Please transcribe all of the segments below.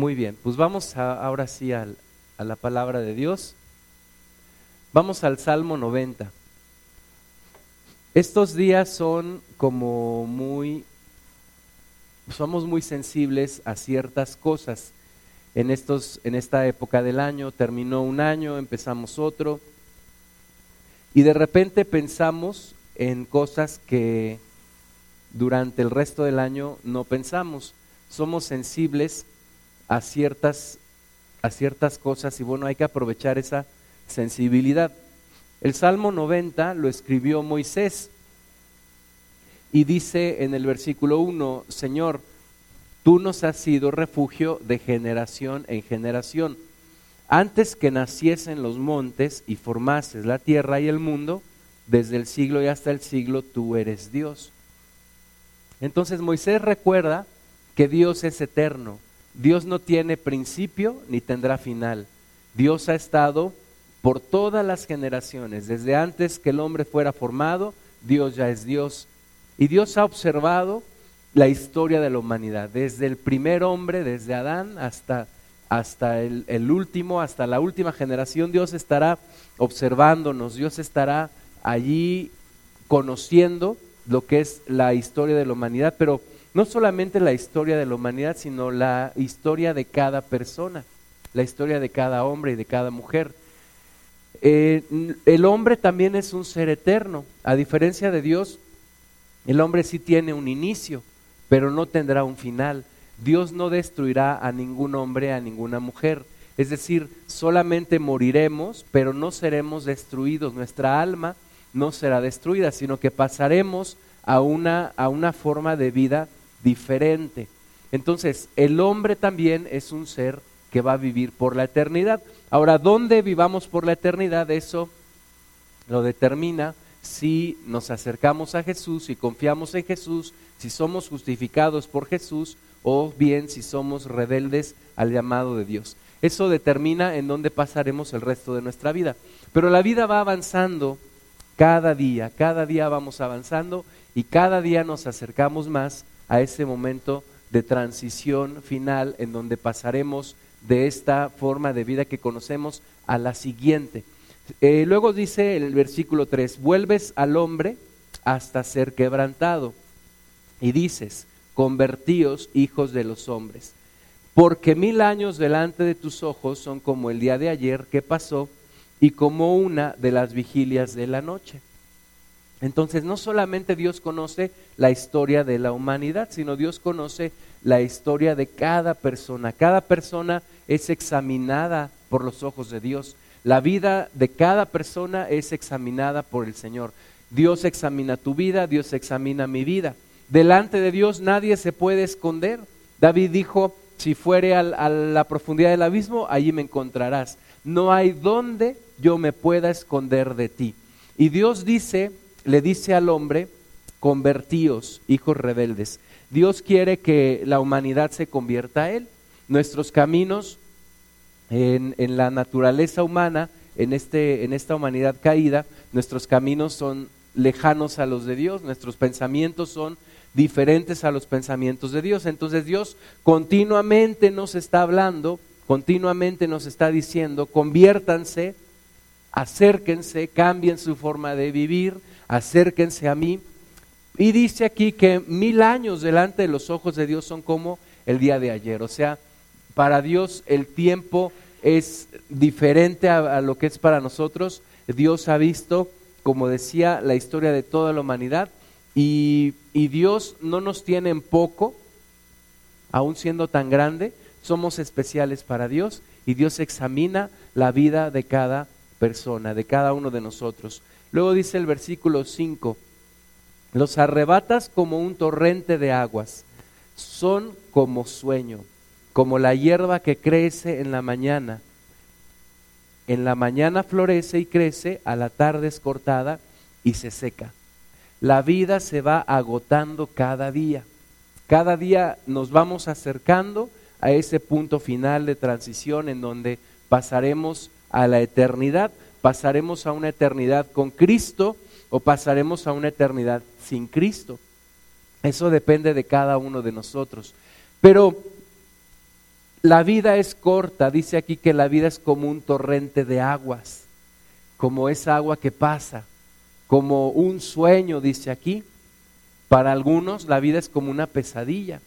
Muy bien, pues vamos ahora sí a la palabra de Dios. Vamos al Salmo 90. Estos días son como muy, somos muy sensibles a ciertas cosas. En, estos, en esta época del año terminó un año, empezamos otro, y de repente pensamos en cosas que durante el resto del año no pensamos. Somos sensibles a ciertas, a ciertas cosas y bueno, hay que aprovechar esa sensibilidad. El Salmo 90 lo escribió Moisés y dice en el versículo 1, Señor, tú nos has sido refugio de generación en generación. Antes que naciesen los montes y formases la tierra y el mundo, desde el siglo y hasta el siglo tú eres Dios. Entonces Moisés recuerda que Dios es eterno, Dios no tiene principio ni tendrá final. Dios ha estado por todas las generaciones, desde antes que el hombre fuera formado, Dios ya es Dios. Y Dios ha observado la historia de la humanidad, desde el primer hombre, desde Adán hasta, hasta el, el último, hasta la última generación, Dios estará observándonos, Dios estará allí conociendo lo que es la historia de la humanidad, pero no solamente la historia de la humanidad, sino la historia de cada persona, la historia de cada hombre y de cada mujer. Eh, el hombre también es un ser eterno, a diferencia de Dios, el hombre sí tiene un inicio, pero no tendrá un final. Dios no destruirá a ningún hombre, a ninguna mujer. Es decir, solamente moriremos, pero no seremos destruidos. Nuestra alma no será destruida, sino que pasaremos a una, a una forma de vida diferente. Entonces, el hombre también es un ser que va a vivir por la eternidad. Ahora, ¿dónde vivamos por la eternidad? Eso lo determina si nos acercamos a Jesús, y confiamos en Jesús, si somos justificados por Jesús o bien si somos rebeldes al llamado de Dios. Eso determina en dónde pasaremos el resto de nuestra vida. Pero la vida va avanzando cada día, cada día vamos avanzando y cada día nos acercamos más a ese momento de transición final en donde pasaremos de esta forma de vida que conocemos a la siguiente. Eh, luego dice el versículo 3, vuelves al hombre hasta ser quebrantado y dices, convertíos hijos de los hombres, porque mil años delante de tus ojos son como el día de ayer que pasó y como una de las vigilias de la noche. Entonces, no solamente Dios conoce la historia de la humanidad, sino Dios conoce la historia de cada persona. Cada persona es examinada por los ojos de Dios. La vida de cada persona es examinada por el Señor. Dios examina tu vida, Dios examina mi vida. Delante de Dios nadie se puede esconder. David dijo, si fuere a la profundidad del abismo, allí me encontrarás. No hay donde yo me pueda esconder de ti. Y Dios dice le dice al hombre, convertíos, hijos rebeldes. Dios quiere que la humanidad se convierta a Él. Nuestros caminos en, la naturaleza humana, en, este, en esta humanidad caída, nuestros caminos son lejanos a los de Dios, nuestros pensamientos son diferentes a los pensamientos de Dios. Entonces Dios continuamente nos está hablando, continuamente nos está diciendo, conviértanse, acérquense, cambien su forma de vivir, acérquense a mí. Y dice aquí que mil años delante de los ojos de Dios son como el día de ayer. O sea, para Dios el tiempo es diferente a, lo que es para nosotros. Dios ha visto, como decía, la historia de toda la humanidad y, y Dios no nos tiene en poco, aún siendo tan grande, somos especiales para Dios y Dios examina la vida de cada persona, de cada uno de nosotros. Luego dice el versículo 5, los arrebatas como un torrente de aguas, son como sueño, como la hierba que crece en la mañana. En la mañana florece y crece, a la tarde es cortada y se seca. La vida se va agotando cada día. Cada día nos vamos acercando a ese punto final de transición en donde pasaremos a la eternidad, pasaremos a una eternidad con Cristo o pasaremos a una eternidad sin Cristo. Eso depende de cada uno de nosotros. Pero la vida es corta, dice aquí que la vida es como un torrente de aguas, como esa agua que pasa, como un sueño, dice aquí. Para algunos la vida es como una pesadilla,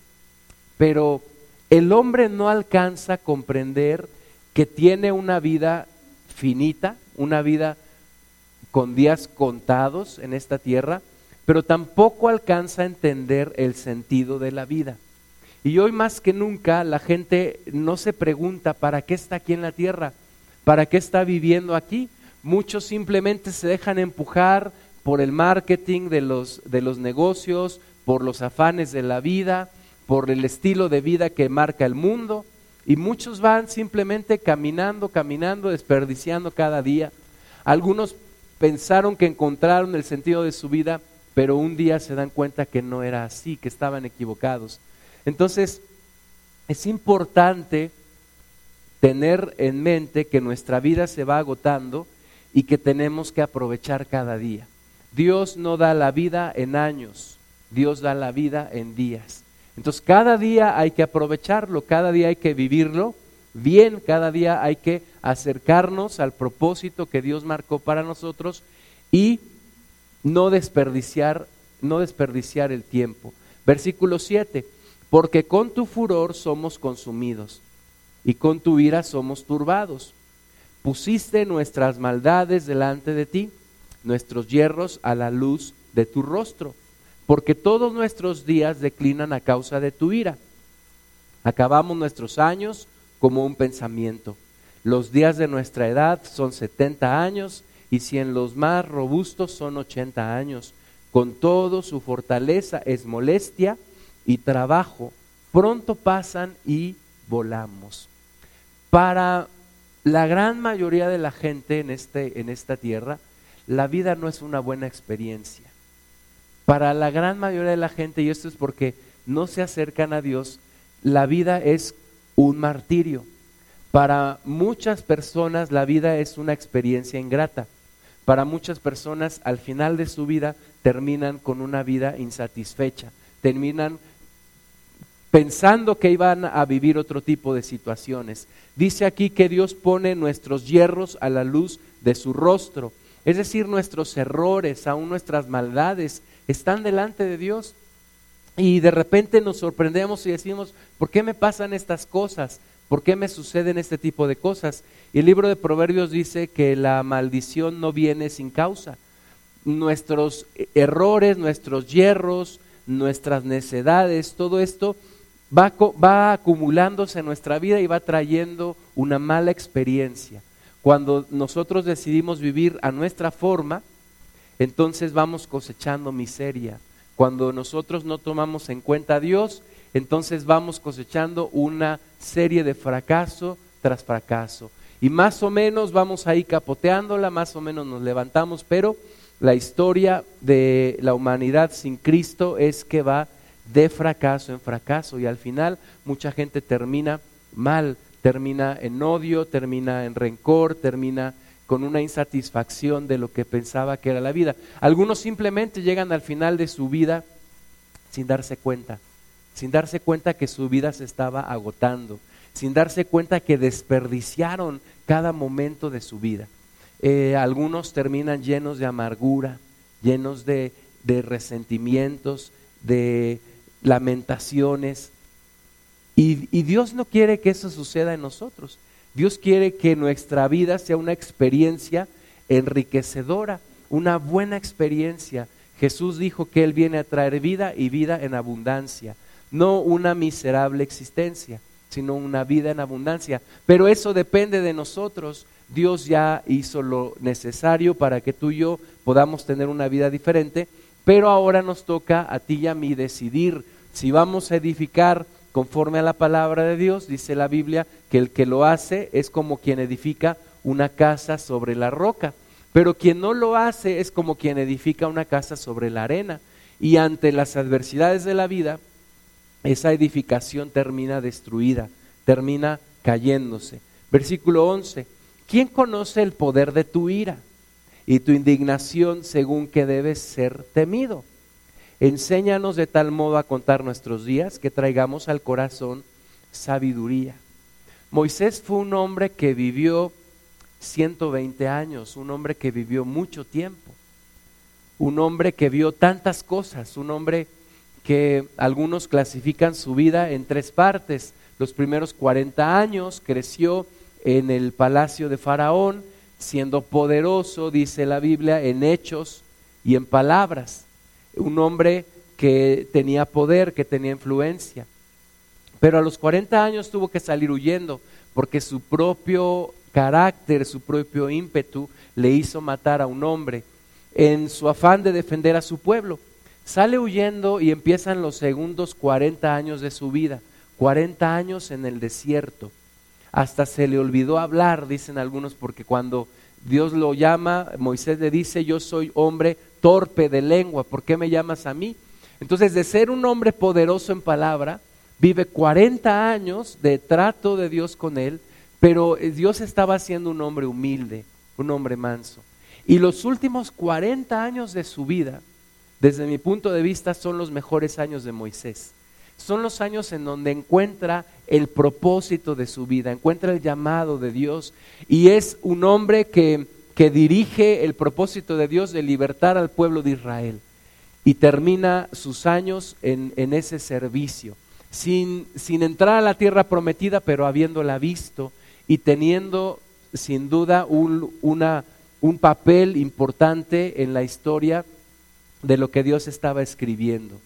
pero el hombre no alcanza a comprender que tiene una vida finita, una vida con días contados en esta tierra, pero tampoco alcanza a entender el sentido de la vida. Y hoy más que nunca la gente no se pregunta para qué está aquí en la tierra, para qué está viviendo aquí. Muchos simplemente se dejan empujar por el marketing de los, de los negocios, por los afanes de la vida, por el estilo de vida que marca el mundo. Y muchos van simplemente caminando, caminando, desperdiciando cada día. Algunos pensaron que encontraron el sentido de su vida, pero un día se dan cuenta que no era así, que estaban equivocados. Entonces, es importante tener en mente que nuestra vida se va agotando y que tenemos que aprovechar cada día. Dios no da la vida en años, Dios da la vida en días. Entonces cada día hay que aprovecharlo, cada día hay que vivirlo bien, cada día hay que acercarnos al propósito que Dios marcó para nosotros y no desperdiciar, no desperdiciar el tiempo. Versículo 7 porque con tu furor somos consumidos y con tu ira somos turbados. Pusiste nuestras maldades delante de ti, nuestros hierros a la luz de tu rostro, porque todos nuestros días declinan a causa de tu ira. Acabamos nuestros años como un pensamiento. Los días de nuestra edad son setenta años y si en los más robustos son ochenta años. Con todo su fortaleza es molestia y trabajo pronto pasan y volamos. Para la gran mayoría de la gente en, este, en esta tierra, la vida no es una buena experiencia. Para la gran mayoría de la gente, y esto es porque no se acercan a Dios, la vida es un martirio. Para muchas personas la vida es una experiencia ingrata. Para muchas personas al final de su vida terminan con una vida insatisfecha, terminan pensando que iban a vivir otro tipo de situaciones. Dice aquí que Dios pone nuestros hierros a la luz de su rostro, es decir, nuestros errores, aún nuestras maldades, están delante de Dios. Y de repente nos sorprendemos y decimos, ¿por qué me pasan estas cosas? ¿Por qué me suceden este tipo de cosas? Y el libro de Proverbios dice que la maldición no viene sin causa. Nuestros errores, nuestros hierros, nuestras necedades, todo esto va, acumulándose en nuestra vida y va trayendo una mala experiencia. Cuando nosotros decidimos vivir a nuestra forma, entonces vamos cosechando miseria. Cuando nosotros no tomamos en cuenta a Dios, entonces vamos cosechando una serie de fracaso tras fracaso. Y más o menos vamos ahí capoteándola, más o menos nos levantamos, pero la historia de la humanidad sin Cristo es que va de fracaso en fracaso y al final mucha gente termina mal, termina en odio, termina en rencor, termina con una insatisfacción de lo que pensaba que era la vida. Algunos simplemente llegan al final de su vida sin darse cuenta, sin darse cuenta que su vida se estaba agotando, sin darse cuenta que desperdiciaron cada momento de su vida. Eh, algunos terminan llenos de amargura, llenos de, resentimientos, de lamentaciones. Y, Dios no quiere que eso suceda en nosotros. Dios quiere que nuestra vida sea una experiencia enriquecedora, una buena experiencia. Jesús dijo que Él viene a traer vida y vida en abundancia, no una miserable existencia, sino una vida en abundancia. Pero eso depende de nosotros. Dios ya hizo lo necesario para que tú y yo podamos tener una vida diferente, pero ahora nos toca a ti y a mí decidir si vamos a edificar conforme a la palabra de Dios, dice la Biblia que el que lo hace es como quien edifica una casa sobre la roca, pero quien no lo hace es como quien edifica una casa sobre la arena. Y ante las adversidades de la vida, esa edificación termina destruida, termina cayéndose. Versículo 11, ¿quién conoce el poder de tu ira y tu indignación según que debes ser temido? Enséñanos de tal modo a contar nuestros días que traigamos al corazón sabiduría. Moisés fue un hombre que vivió 120 años, un hombre que vivió mucho tiempo, un hombre que vio tantas cosas, un hombre que algunos clasifican su vida en tres partes. Los primeros 40 años creció en el palacio de Faraón, siendo poderoso, dice la Biblia, en hechos y en palabras. Un hombre que tenía poder, que tenía influencia. Pero a los 40 años tuvo que salir huyendo porque su propio carácter, su propio ímpetu le hizo matar a un hombre en su afán de defender a su pueblo. Sale huyendo y empiezan los segundos 40 años de su vida, 40 años en el desierto. Hasta se le olvidó hablar, dicen algunos, porque cuando Dios lo llama, Moisés le dice, yo soy hombre torpe de lengua, ¿por qué me llamas a mí? Entonces, de ser un hombre poderoso en palabra, vive 40 años de trato de Dios con él, pero Dios estaba siendo un hombre humilde, un hombre manso. Y los últimos 40 años de su vida, desde mi punto de vista, son los mejores años de Moisés. Son los años en donde encuentra el propósito de su vida, encuentra el llamado de Dios y es un hombre que, que dirige el propósito de Dios de libertar al pueblo de Israel y termina sus años en, en ese servicio, sin, sin entrar a la tierra prometida, pero habiéndola visto y teniendo sin duda un, una, un papel importante en la historia de lo que Dios estaba escribiendo.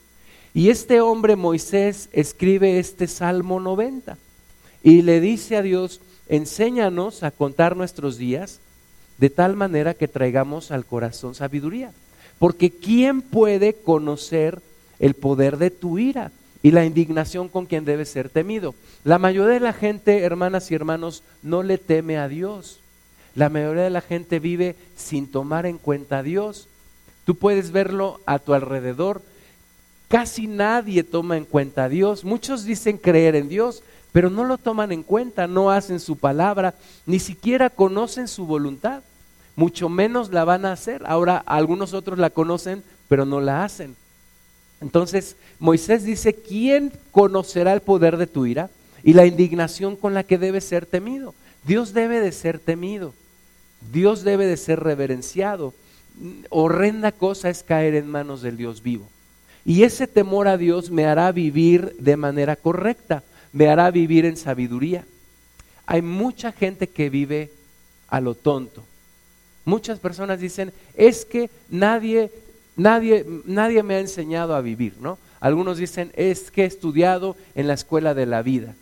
Y este hombre Moisés escribe este Salmo 90 y le dice a Dios, enséñanos a contar nuestros días de tal manera que traigamos al corazón sabiduría. Porque ¿quién puede conocer el poder de tu ira y la indignación con quien debe ser temido? La mayoría de la gente, hermanas y hermanos, no le teme a Dios. La mayoría de la gente vive sin tomar en cuenta a Dios. Tú puedes verlo a tu alrededor. Casi nadie toma en cuenta a Dios. Muchos dicen creer en Dios, pero no lo toman en cuenta, no hacen su palabra, ni siquiera conocen su voluntad. Mucho menos la van a hacer. Ahora algunos otros la conocen, pero no la hacen. Entonces Moisés dice, ¿quién conocerá el poder de tu ira y la indignación con la que debe ser temido? Dios debe de ser temido. Dios debe de ser reverenciado horrenda cosa es caer en manos del Dios vivo. Y ese temor a Dios me hará vivir de manera correcta, me hará vivir en sabiduría. Hay mucha gente que vive a lo tonto. Muchas personas dicen, es que nadie, nadie, nadie me ha enseñado a vivir, ¿no? Algunos dicen, es que he estudiado en la escuela de la vida.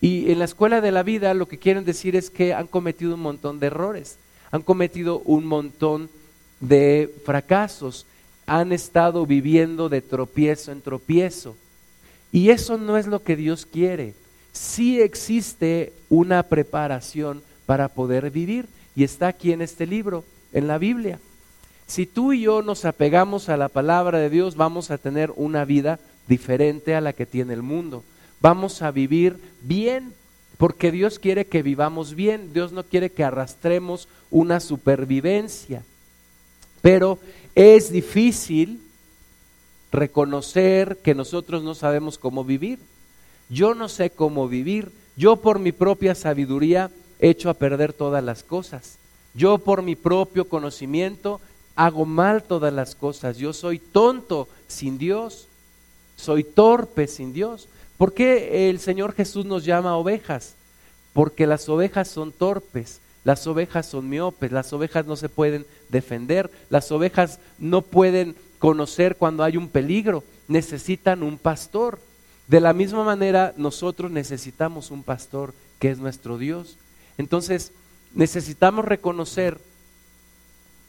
Y en la escuela de la vida lo que quieren decir es que han cometido un montón de errores, han cometido un montón de fracasos, han estado viviendo de tropiezo en tropiezo. Y eso no es lo que Dios quiere. Sí existe una preparación para poder vivir y está aquí en este libro, en la Biblia. Si tú y yo nos apegamos a la palabra de Dios, vamos a tener una vida diferente a la que tiene el mundo. Vamos a vivir bien, porque Dios quiere que vivamos bien. Dios no quiere que arrastremos una supervivencia. Pero es difícil reconocer que nosotros no sabemos cómo vivir. Yo no sé cómo vivir. Yo por mi propia sabiduría he hecho a perder todas las cosas. Yo por mi propio conocimiento hago mal todas las cosas. Yo soy tonto sin Dios. Soy torpe sin Dios. ¿Por qué el Señor Jesús nos llama ovejas? Porque las ovejas son torpes. Las ovejas son miopes, las ovejas no se pueden defender, las ovejas no pueden conocer cuando hay un peligro, necesitan un pastor. De la misma manera, nosotros necesitamos un pastor que es nuestro Dios. Entonces, necesitamos reconocer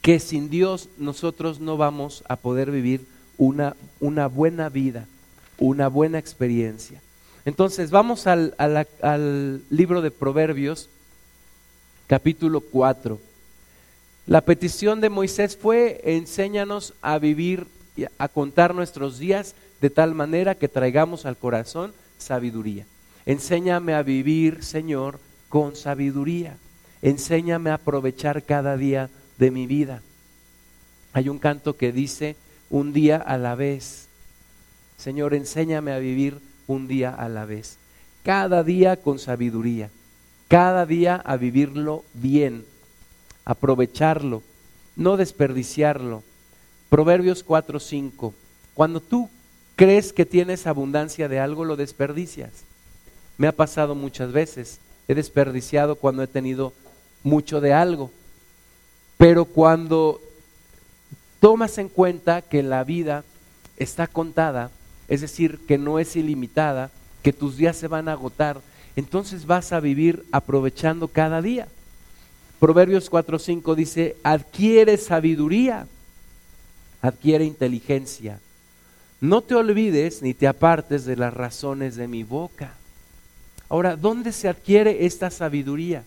que sin Dios nosotros no vamos a poder vivir una, una buena vida, una buena experiencia. Entonces, vamos al, al libro de Proverbios capítulo 4. La petición de Moisés fue, enséñanos a vivir, a contar nuestros días de tal manera que traigamos al corazón sabiduría. Enséñame a vivir, Señor, con sabiduría. Enséñame a aprovechar cada día de mi vida. Hay un canto que dice, un día a la vez. Señor, enséñame a vivir un día a la vez. Cada día con sabiduría cada día a vivirlo bien, aprovecharlo, no desperdiciarlo. Proverbios 4, 5. Cuando tú crees que tienes abundancia de algo, lo desperdicias. Me ha pasado muchas veces. He desperdiciado cuando he tenido mucho de algo. Pero cuando tomas en cuenta que la vida está contada, es decir, que no es ilimitada, que tus días se van a agotar, entonces vas a vivir aprovechando cada día. Proverbios 4:5 dice, adquiere sabiduría, adquiere inteligencia. No te olvides ni te apartes de las razones de mi boca. Ahora, ¿dónde se adquiere esta sabiduría?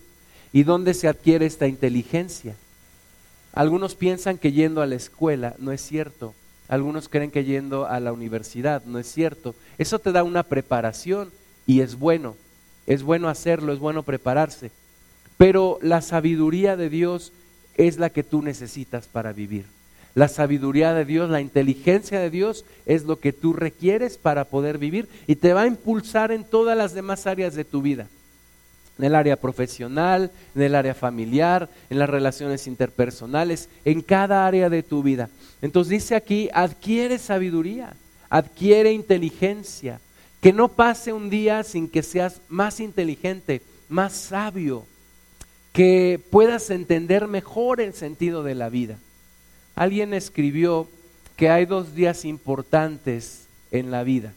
¿Y dónde se adquiere esta inteligencia? Algunos piensan que yendo a la escuela, no es cierto. Algunos creen que yendo a la universidad, no es cierto. Eso te da una preparación y es bueno. Es bueno hacerlo, es bueno prepararse. Pero la sabiduría de Dios es la que tú necesitas para vivir. La sabiduría de Dios, la inteligencia de Dios es lo que tú requieres para poder vivir y te va a impulsar en todas las demás áreas de tu vida. En el área profesional, en el área familiar, en las relaciones interpersonales, en cada área de tu vida. Entonces dice aquí, adquiere sabiduría, adquiere inteligencia, que no pase un día sin que seas más inteligente, más sabio, que puedas entender mejor el sentido de la vida. Alguien escribió que hay dos días importantes en la vida.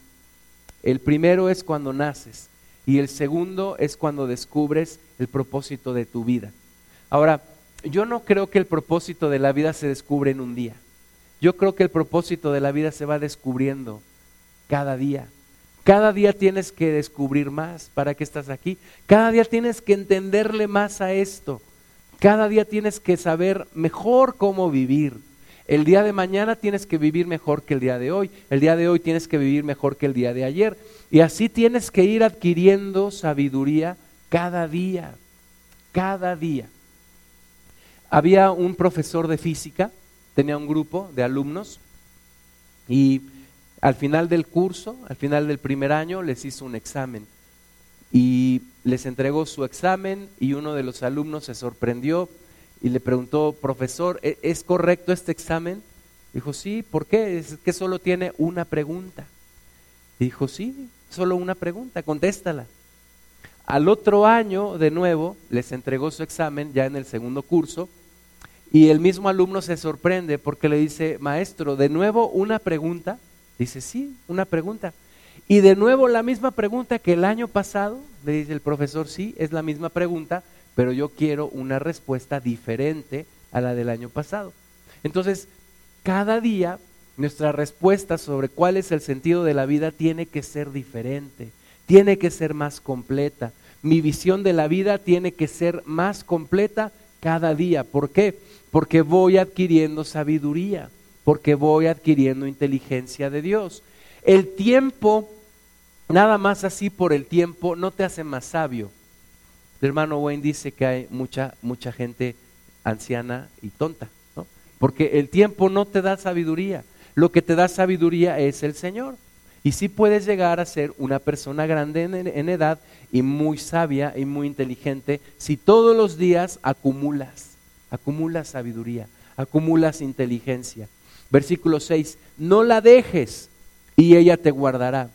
El primero es cuando naces y el segundo es cuando descubres el propósito de tu vida. Ahora, yo no creo que el propósito de la vida se descubre en un día. Yo creo que el propósito de la vida se va descubriendo cada día. Cada día tienes que descubrir más para que estás aquí. Cada día tienes que entenderle más a esto. Cada día tienes que saber mejor cómo vivir. El día de mañana tienes que vivir mejor que el día de hoy. El día de hoy tienes que vivir mejor que el día de ayer. Y así tienes que ir adquiriendo sabiduría cada día. Cada día. Había un profesor de física, tenía un grupo de alumnos y al final del curso, al final del primer año, les hizo un examen y les entregó su examen y uno de los alumnos se sorprendió y le preguntó, profesor, ¿e-, ¿es correcto este examen? Dijo, sí, ¿por qué? Es que solo tiene una pregunta. Dijo, sí, solo una pregunta, contéstala. Al otro año, de nuevo, les entregó su examen ya en el segundo curso y el mismo alumno se sorprende porque le dice, maestro, de nuevo una pregunta. Dice, sí, una pregunta. Y de nuevo la misma pregunta que el año pasado, le dice el profesor, sí, es la misma pregunta, pero yo quiero una respuesta diferente a la del año pasado. Entonces, cada día nuestra respuesta sobre cuál es el sentido de la vida tiene que ser diferente, tiene que ser más completa. Mi visión de la vida tiene que ser más completa cada día. ¿Por qué? Porque voy adquiriendo sabiduría porque voy adquiriendo inteligencia de Dios. El tiempo, nada más así por el tiempo, no te hace más sabio. El hermano Wayne dice que hay mucha, mucha gente anciana y tonta, ¿no? porque el tiempo no te da sabiduría. Lo que te da sabiduría es el Señor. Y sí puedes llegar a ser una persona grande en, en, edad y muy sabia y muy inteligente si todos los días acumulas, acumulas sabiduría, acumulas inteligencia. Versículo 6, no la dejes y ella te guardará.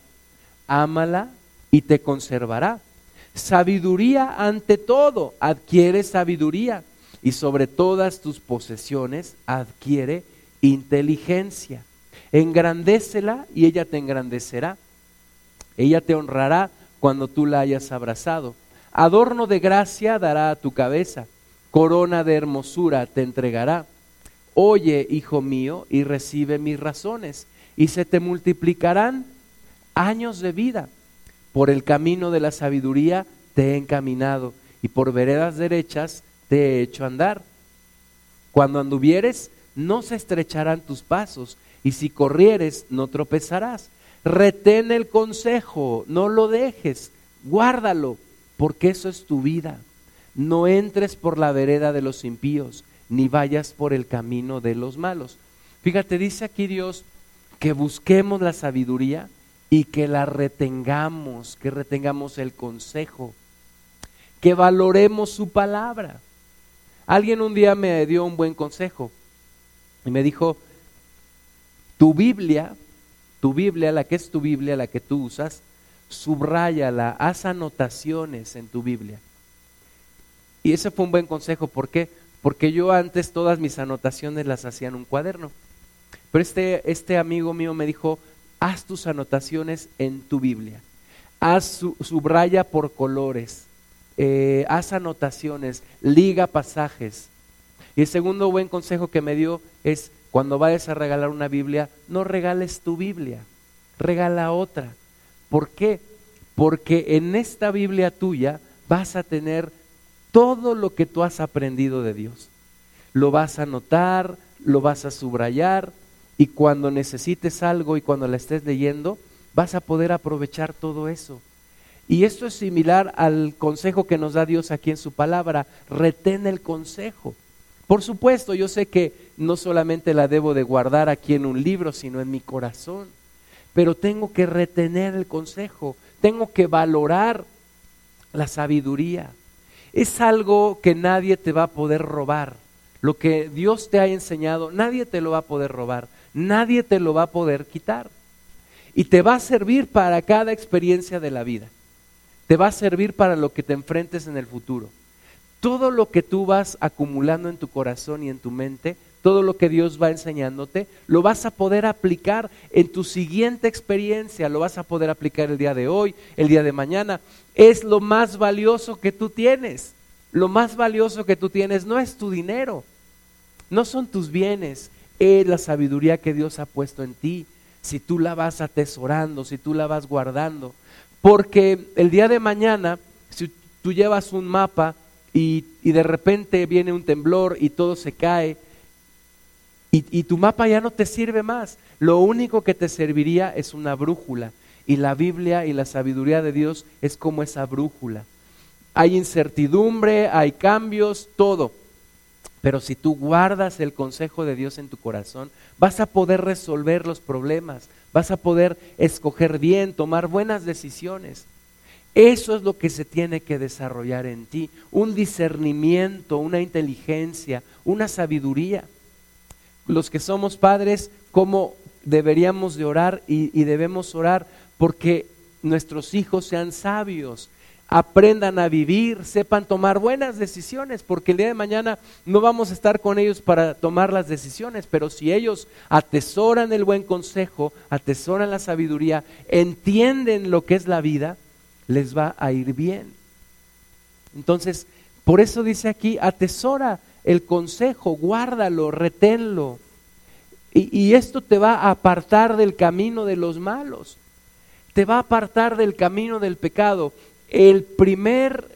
Ámala y te conservará. Sabiduría ante todo, adquiere sabiduría y sobre todas tus posesiones adquiere inteligencia. Engrandécela y ella te engrandecerá. Ella te honrará cuando tú la hayas abrazado. Adorno de gracia dará a tu cabeza, corona de hermosura te entregará Oye, hijo mío, y recibe mis razones, y se te multiplicarán años de vida. Por el camino de la sabiduría te he encaminado, y por veredas derechas te he hecho andar. Cuando anduvieres, no se estrecharán tus pasos, y si corrieres, no tropezarás. Retén el consejo, no lo dejes, guárdalo, porque eso es tu vida. No entres por la vereda de los impíos ni vayas por el camino de los malos. Fíjate, dice aquí Dios que busquemos la sabiduría y que la retengamos, que retengamos el consejo, que valoremos su palabra. Alguien un día me dio un buen consejo y me dijo, tu Biblia, tu Biblia, la que es tu Biblia, la que tú usas, subráyala, haz anotaciones en tu Biblia. Y ese fue un buen consejo, ¿por qué? Porque yo antes todas mis anotaciones las hacía en un cuaderno. Pero este, este amigo mío me dijo, haz tus anotaciones en tu Biblia. Haz subraya por colores, eh, haz anotaciones, liga pasajes. Y el segundo buen consejo que me dio es, cuando vayas a regalar una Biblia, no regales tu Biblia, regala otra. ¿Por qué? Porque en esta Biblia tuya vas a tener todo lo que tú has aprendido de Dios. Lo vas a anotar, lo vas a subrayar y cuando necesites algo y cuando la estés leyendo, vas a poder aprovechar todo eso. Y esto es similar al consejo que nos da Dios aquí en su palabra, retén el consejo. Por supuesto, yo sé que no solamente la debo de guardar aquí en un libro, sino en mi corazón, pero tengo que retener el consejo, tengo que valorar la sabiduría. Es algo que nadie te va a poder robar. Lo que Dios te ha enseñado, nadie te lo va a poder robar, nadie te lo va a poder quitar y te va a servir para cada experiencia de la vida. Te va a servir para lo que te enfrentes en el futuro. Todo lo que tú vas acumulando en tu corazón y en tu mente, todo lo que Dios va enseñándote, lo vas a poder aplicar en tu siguiente experiencia, lo vas a poder aplicar el día de hoy, el día de mañana. Es lo más valioso que tú tienes. Lo más valioso que tú tienes no es tu dinero, no son tus bienes, es la sabiduría que Dios ha puesto en ti si tú la vas atesorando, si tú la vas guardando. Porque el día de mañana, si tú llevas un mapa y, de repente viene un temblor y todo se cae, y, tu mapa ya no te sirve más, lo único que te serviría es una brújula. Y la Biblia y la sabiduría de Dios es como esa brújula. Hay incertidumbre, hay cambios, todo. Pero si tú guardas el consejo de Dios en tu corazón, vas a poder resolver los problemas, vas a poder escoger bien, tomar buenas decisiones. Eso es lo que se tiene que desarrollar en ti, un discernimiento, una inteligencia, una sabiduría. Los que somos padres, ¿cómo deberíamos de orar y, y debemos orar? Porque nuestros hijos sean sabios, aprendan a vivir, sepan tomar buenas decisiones, porque el día de mañana no vamos a estar con ellos para tomar las decisiones, pero si ellos atesoran el buen consejo, atesoran la sabiduría, entienden lo que es la vida, les va a ir bien. Entonces, por eso dice aquí, atesora el consejo, guárdalo, reténlo. Y, esto te va a apartar del camino de los malos te va a apartar del camino del pecado. El primer,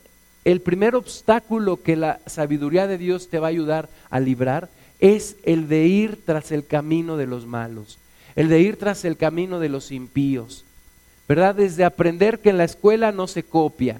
el primer obstáculo que la sabiduría de Dios te va a ayudar a librar es el de ir tras el camino de los malos, el de ir tras el camino de los impíos. ¿Verdad? Desde aprender que en la escuela no se copia,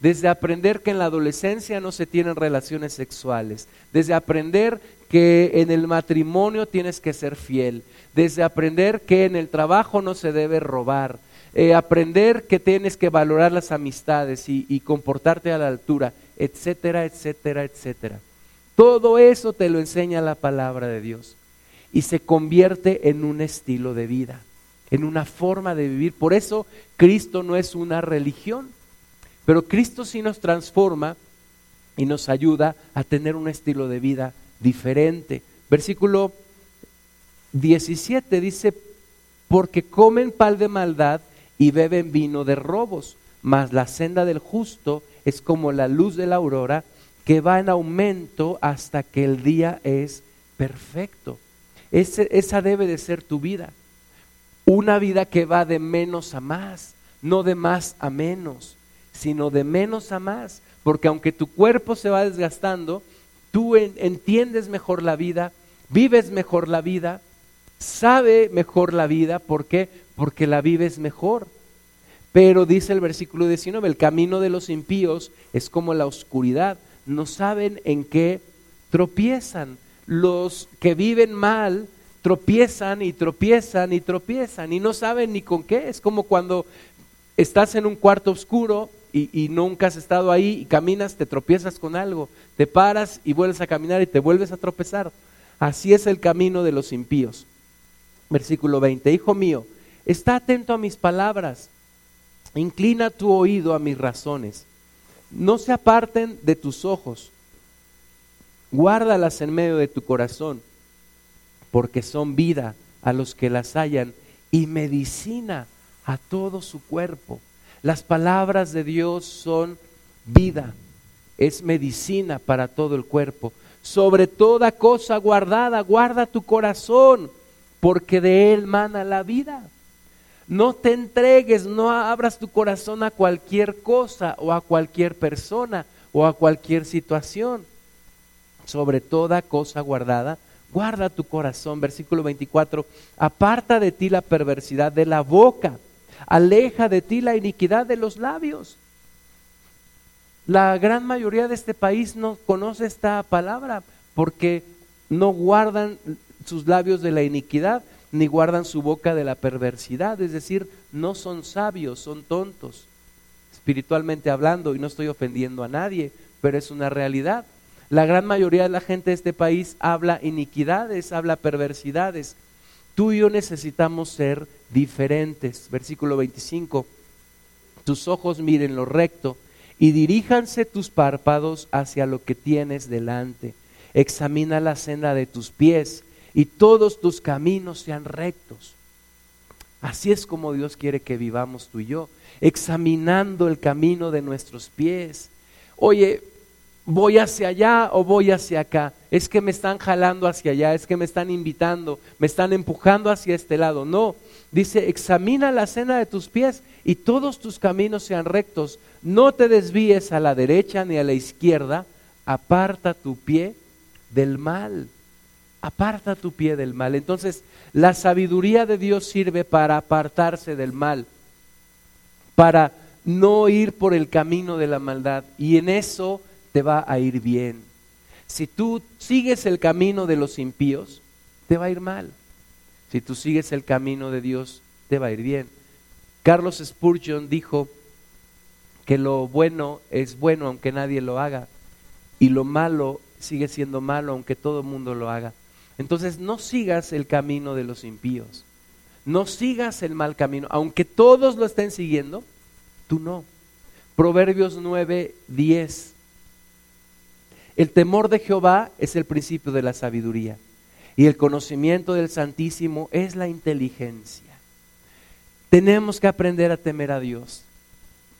desde aprender que en la adolescencia no se tienen relaciones sexuales, desde aprender que en el matrimonio tienes que ser fiel, desde aprender que en el trabajo no se debe robar, eh, aprender que tienes que valorar las amistades y, comportarte a la altura, etcétera, etcétera, etcétera. Todo eso te lo enseña la palabra de Dios y se convierte en un estilo de vida, en una forma de vivir. Por eso Cristo no es una religión, pero Cristo sí nos transforma y nos ayuda a tener un estilo de vida diferente. Versículo 17 dice, porque comen pal de maldad y beben vino de robos, mas la senda del justo es como la luz de la aurora que va en aumento hasta que el día es perfecto. esa debe de ser tu vida. Una vida que va de menos a más, no de más a menos, sino de menos a más. Porque aunque tu cuerpo se va desgastando, tú entiendes mejor la vida, vives mejor la vida, sabe mejor la vida. ¿Por qué? porque la vives mejor. Pero dice el versículo 19, el camino de los impíos es como la oscuridad, no saben en qué tropiezan. Los que viven mal tropiezan y tropiezan y tropiezan y no saben ni con qué. Es como cuando estás en un cuarto oscuro y, nunca has estado ahí y caminas, te tropiezas con algo, te paras y vuelves a caminar y te vuelves a tropezar. Así es el camino de los impíos. Versículo 20, Hijo mío, está atento a mis palabras, inclina tu oído a mis razones, no se aparten de tus ojos, guárdalas en medio de tu corazón, porque son vida a los que las hallan y medicina a todo su cuerpo. Las palabras de Dios son vida, es medicina para todo el cuerpo. Sobre toda cosa guardada, guarda tu corazón, porque de él mana la vida. No te entregues, no abras tu corazón a cualquier cosa o a cualquier persona o a cualquier situación. Sobre toda cosa guardada, guarda tu corazón. Versículo 24, aparta de ti la perversidad de la boca aleja de ti la iniquidad de los labios. La gran mayoría de este país no conoce esta palabra porque no guardan sus labios de la iniquidad ni guardan su boca de la perversidad, es decir, no son sabios, son tontos, espiritualmente hablando, y no estoy ofendiendo a nadie, pero es una realidad. La gran mayoría de la gente de este país habla iniquidades, habla perversidades, Tú y yo necesitamos ser diferentes. Versículo 25. Tus ojos miren lo recto y diríjanse tus párpados hacia lo que tienes delante. Examina la senda de tus pies y todos tus caminos sean rectos. Así es como Dios quiere que vivamos tú y yo, examinando el camino de nuestros pies. Oye, voy hacia allá o voy hacia acá. Es que me están jalando hacia allá, es que me están invitando, me están empujando hacia este lado. No, dice, examina la cena de tus pies y todos tus caminos sean rectos. No te desvíes a la derecha ni a la izquierda, aparta tu pie del mal. Aparta tu pie del mal. Entonces, la sabiduría de Dios sirve para apartarse del mal, para no ir por el camino de la maldad. Y en eso te va a ir bien. Si tú sigues el camino de los impíos, te va a ir mal. Si tú sigues el camino de Dios, te va a ir bien. Carlos Spurgeon dijo que lo bueno es bueno aunque nadie lo haga y lo malo sigue siendo malo aunque todo el mundo lo haga. Entonces no sigas el camino de los impíos. No sigas el mal camino. Aunque todos lo estén siguiendo, tú no. Proverbios 9, 10 el temor de Jehová es el principio de la sabiduría y el conocimiento del Santísimo es la inteligencia. Tenemos que aprender a temer a Dios.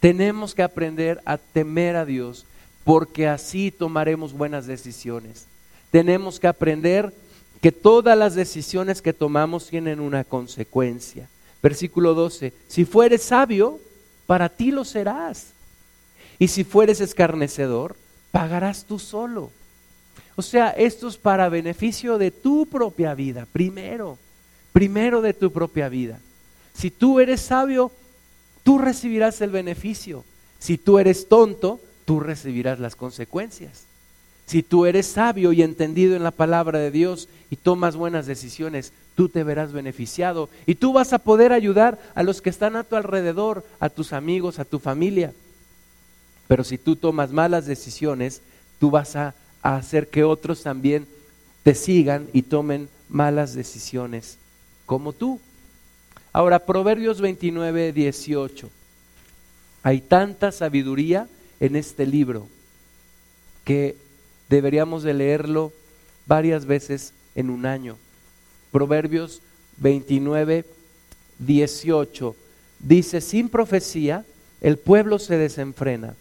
Tenemos que aprender a temer a Dios porque así tomaremos buenas decisiones. Tenemos que aprender que todas las decisiones que tomamos tienen una consecuencia. Versículo 12, si fueres sabio, para ti lo serás. Y si fueres escarnecedor, pagarás tú solo. O sea, esto es para beneficio de tu propia vida, primero, primero de tu propia vida. Si tú eres sabio, tú recibirás el beneficio. Si tú eres tonto, tú recibirás las consecuencias. Si tú eres sabio y entendido en la palabra de Dios y tomas buenas decisiones, tú te verás beneficiado y tú vas a poder ayudar a los que están a tu alrededor, a tus amigos, a tu familia. Pero si tú tomas malas decisiones, tú vas a, hacer que otros también te sigan y tomen malas decisiones como tú. Ahora, Proverbios 29, 18. Hay tanta sabiduría en este libro que deberíamos de leerlo varias veces en un año. Proverbios 29, 18 dice, sin profecía el pueblo se desenfrena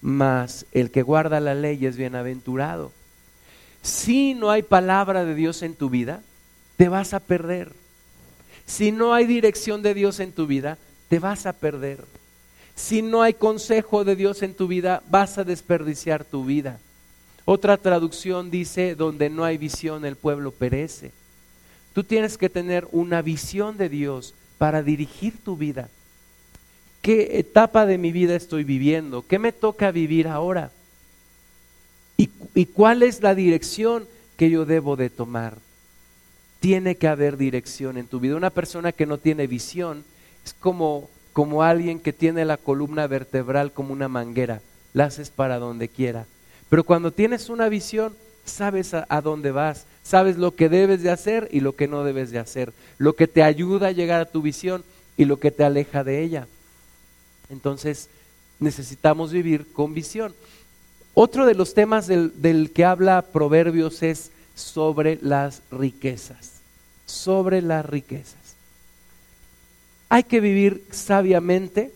mas el que guarda la ley es bienaventurado. Si no hay palabra de Dios en tu vida, te vas a perder. Si no hay dirección de Dios en tu vida, te vas a perder. Si no hay consejo de Dios en tu vida, vas a desperdiciar tu vida. Otra traducción dice, donde no hay visión, el pueblo perece. Tú tienes que tener una visión de Dios para dirigir tu vida qué etapa de mi vida estoy viviendo, qué me toca vivir ahora y, y cuál es la dirección que yo debo de tomar. Tiene que haber dirección en tu vida. Una persona que no tiene visión es como, como alguien que tiene la columna vertebral como una manguera, la haces para donde quiera. Pero cuando tienes una visión, sabes a, a, dónde vas, sabes lo que debes de hacer y lo que no debes de hacer, lo que te ayuda a llegar a tu visión y lo que te aleja de ella. Entonces, necesitamos vivir con visión. Otro de los temas del, que habla Proverbios es sobre las riquezas, sobre las riquezas. Hay que vivir sabiamente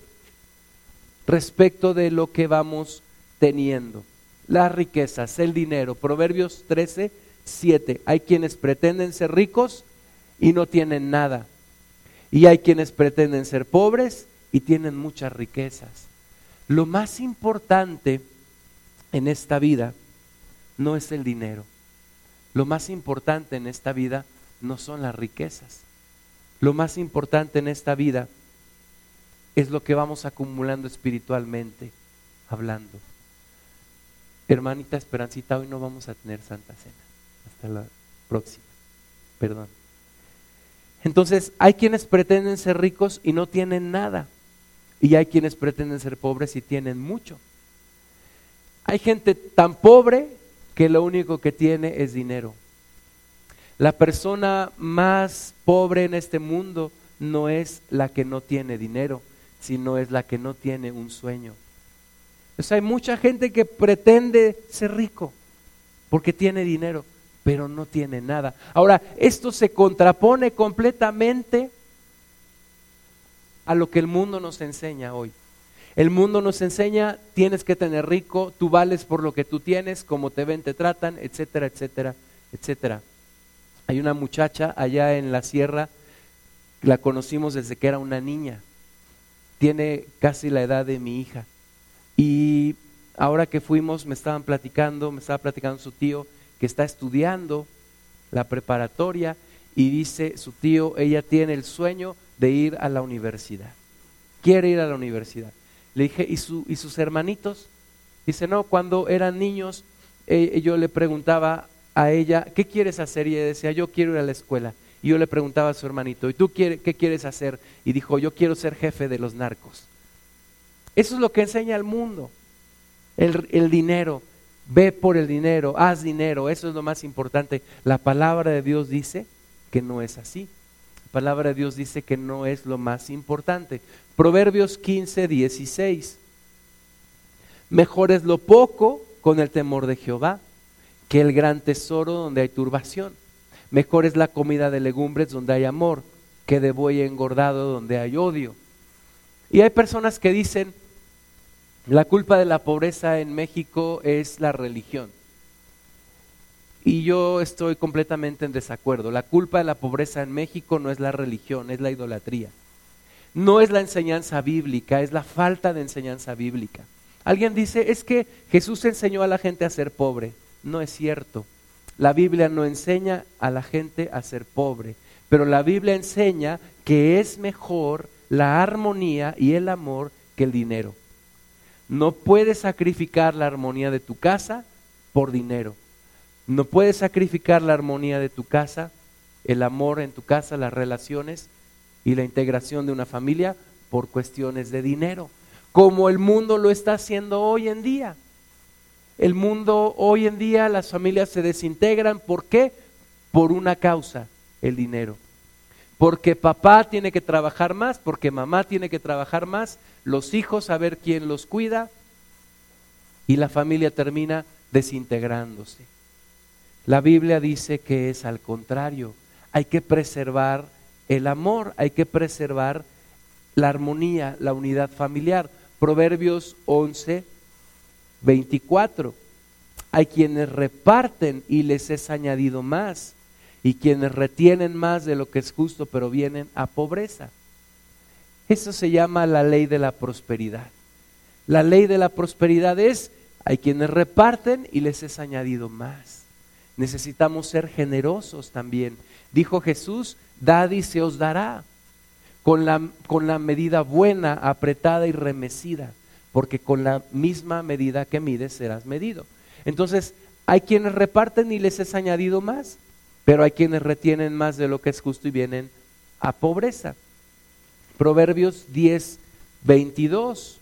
respecto de lo que vamos teniendo. Las riquezas, el dinero. Proverbios 13, 7. Hay quienes pretenden ser ricos y no tienen nada. Y hay quienes pretenden ser pobres y tienen muchas riquezas. Lo más importante en esta vida no es el dinero. Lo más importante en esta vida no son las riquezas. Lo más importante en esta vida es lo que vamos acumulando espiritualmente, hablando. Hermanita Esperancita, hoy no vamos a tener Santa Cena. Hasta la próxima. Perdón. Entonces, hay quienes pretenden ser ricos y no tienen nada. Y hay quienes pretenden ser pobres y tienen mucho. Hay gente tan pobre que lo único que tiene es dinero. La persona más pobre en este mundo no es la que no tiene dinero, sino es la que no tiene un sueño. O hay mucha gente que pretende ser rico porque tiene dinero, pero no tiene nada. Ahora, esto se contrapone completamente a lo que el mundo nos enseña hoy. El mundo nos enseña, tienes que tener rico, tú vales por lo que tú tienes, como te ven, te tratan, etcétera, etcétera, etcétera. Hay una muchacha allá en la sierra, la conocimos desde que era una niña, tiene casi la edad de mi hija. Y ahora que fuimos, me estaban platicando, me estaba platicando su tío, que está estudiando la preparatoria y dice su tío, ella tiene el sueño de ir a la universidad, quiere ir a la universidad. Le dije, ¿y, su, ¿y sus hermanitos? Dice, no, cuando eran niños, eh, yo le preguntaba a ella, ¿qué quieres hacer? Y ella decía, yo quiero ir a la escuela. Y yo le preguntaba a su hermanito, ¿y tú qué quieres hacer? Y dijo, yo quiero ser jefe de los narcos. Eso es lo que enseña el mundo, el, el dinero. Ve por el dinero, haz dinero, eso es lo más importante. La palabra de Dios dice que no es así. La palabra de Dios dice que no es lo más importante. Proverbios 15, 16. Mejor es lo poco con el temor de Jehová que el gran tesoro donde hay turbación. Mejor es la comida de legumbres donde hay amor que de buey engordado donde hay odio. Y hay personas que dicen, la culpa de la pobreza en México es la religión. Y yo estoy completamente en desacuerdo. La culpa de la pobreza en México no es la religión, es la idolatría no es la enseñanza bíblica, es la falta de enseñanza bíblica. Alguien dice, es que Jesús enseñó a la gente a ser pobre. No es cierto. La Biblia no enseña a la gente a ser pobre, pero la Biblia enseña que es mejor la armonía y el amor que el dinero. No puedes sacrificar la armonía de tu casa por dinero. No puedes sacrificar la armonía de tu casa, el amor en tu casa, las relaciones y la integración de una familia por cuestiones de dinero, como el mundo lo está haciendo hoy en día. El mundo hoy en día, las familias se desintegran, ¿por qué? Por una causa, el dinero. Porque papá tiene que trabajar más, porque mamá tiene que trabajar más, los hijos a ver quién los cuida y la familia termina desintegrándose. La Biblia dice que es al contrario, hay que preservar el amor, hay que preservar la armonía, la unidad familiar. Proverbios 11, 24. Hay quienes reparten y les es añadido más, y quienes retienen más de lo que es justo, pero vienen a pobreza. Eso se llama la ley de la prosperidad. La ley de la prosperidad es, hay quienes reparten y les es añadido más. Necesitamos ser generosos también. Dijo Jesús, dad y se os dará, con la, con la medida buena, apretada y remecida, porque con la misma medida que mides serás medido. Entonces, hay quienes reparten y les es añadido más, pero hay quienes retienen más de lo que es justo y vienen a pobreza. Proverbios 10, 22.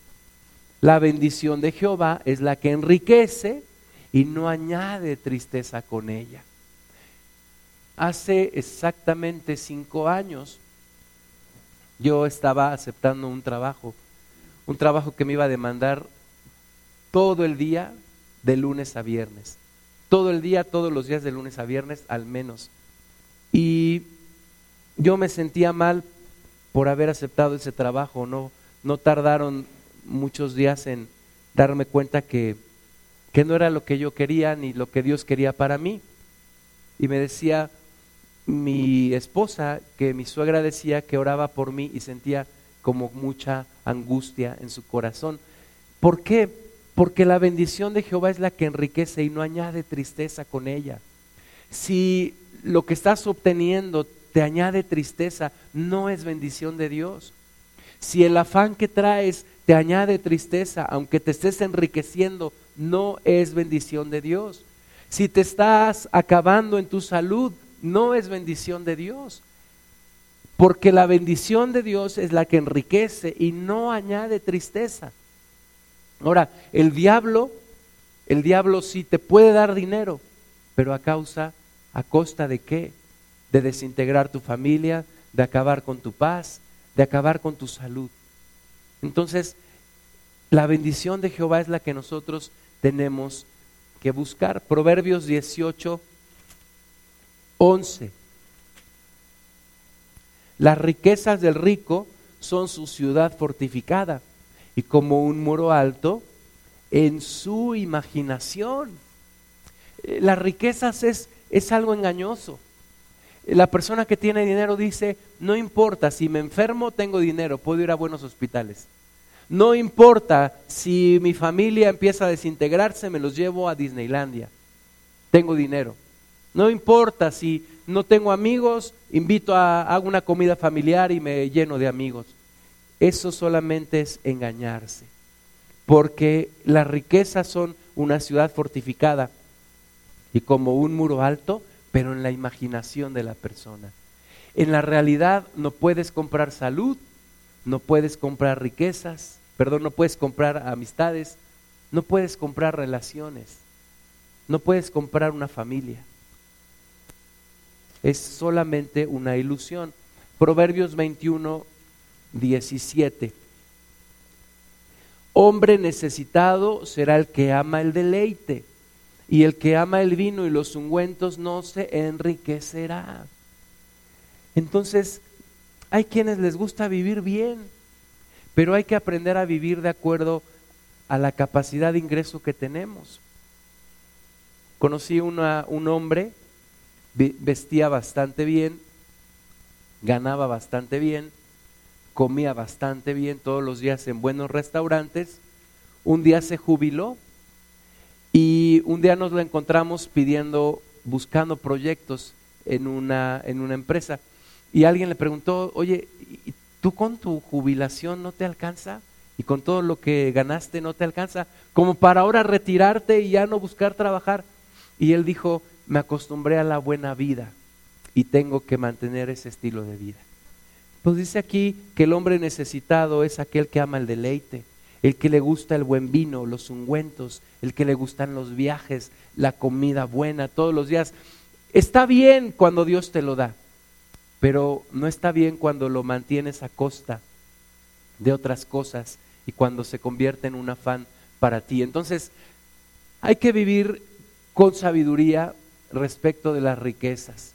La bendición de Jehová es la que enriquece y no añade tristeza con ella. Hace exactamente cinco años yo estaba aceptando un trabajo, un trabajo que me iba a demandar todo el día de lunes a viernes. Todo el día, todos los días de lunes a viernes al menos. Y yo me sentía mal por haber aceptado ese trabajo, no, no tardaron muchos días en darme cuenta que, que no era lo que yo quería ni lo que Dios quería para mí. Y me decía mi esposa que mi suegra decía que oraba por mí y sentía como mucha angustia en su corazón. ¿Por qué? Porque la bendición de Jehová es la que enriquece y no añade tristeza con ella. Si lo que estás obteniendo te añade tristeza, no es bendición de Dios. Si el afán que traes te añade tristeza, aunque te estés enriqueciendo, no es bendición de Dios. Si te estás acabando en tu salud, no es bendición de Dios. Porque la bendición de Dios es la que enriquece y no añade tristeza. Ahora, el diablo, el diablo sí te puede dar dinero, pero a causa, a costa de qué? De desintegrar tu familia, de acabar con tu paz, de acabar con tu salud. Entonces, la bendición de Jehová es la que nosotros tenemos que buscar. Proverbios 18, 11. Las riquezas del rico son su ciudad fortificada y como un muro alto en su imaginación. Eh, las riquezas es, es algo engañoso. La persona que tiene dinero dice, no importa, si me enfermo tengo dinero, puedo ir a buenos hospitales. No importa si mi familia empieza a desintegrarse, me los llevo a Disneylandia. Tengo dinero. No importa si no tengo amigos, invito a hago una comida familiar y me lleno de amigos. Eso solamente es engañarse. Porque las riquezas son una ciudad fortificada y como un muro alto pero en la imaginación de la persona. En la realidad no puedes comprar salud, no puedes comprar riquezas, perdón, no puedes comprar amistades, no puedes comprar relaciones, no puedes comprar una familia. Es solamente una ilusión. Proverbios 21, 17. Hombre necesitado será el que ama el deleite y el que ama el vino y los ungüentos no se enriquecerá. Entonces, hay quienes les gusta vivir bien, pero hay que aprender a vivir de acuerdo a la capacidad de ingreso que tenemos. Conocí una, un hombre, vestía bastante bien, ganaba bastante bien, comía bastante bien todos los días en buenos restaurantes, un día se jubiló y un día nos lo encontramos pidiendo, buscando proyectos en una, en una empresa. Y alguien le preguntó, oye, ¿tú con tu jubilación no te alcanza? Y con todo lo que ganaste no te alcanza, como para ahora retirarte y ya no buscar trabajar. Y él dijo, me acostumbré a la buena vida y tengo que mantener ese estilo de vida. Pues dice aquí que el hombre necesitado es aquel que ama el deleite, el que le gusta el buen vino, los ungüentos, el que le gustan los viajes, la comida buena todos los días. Está bien cuando Dios te lo da, pero no está bien cuando lo mantienes a costa de otras cosas y cuando se convierte en un afán para ti. Entonces, hay que vivir con sabiduría respecto de las riquezas.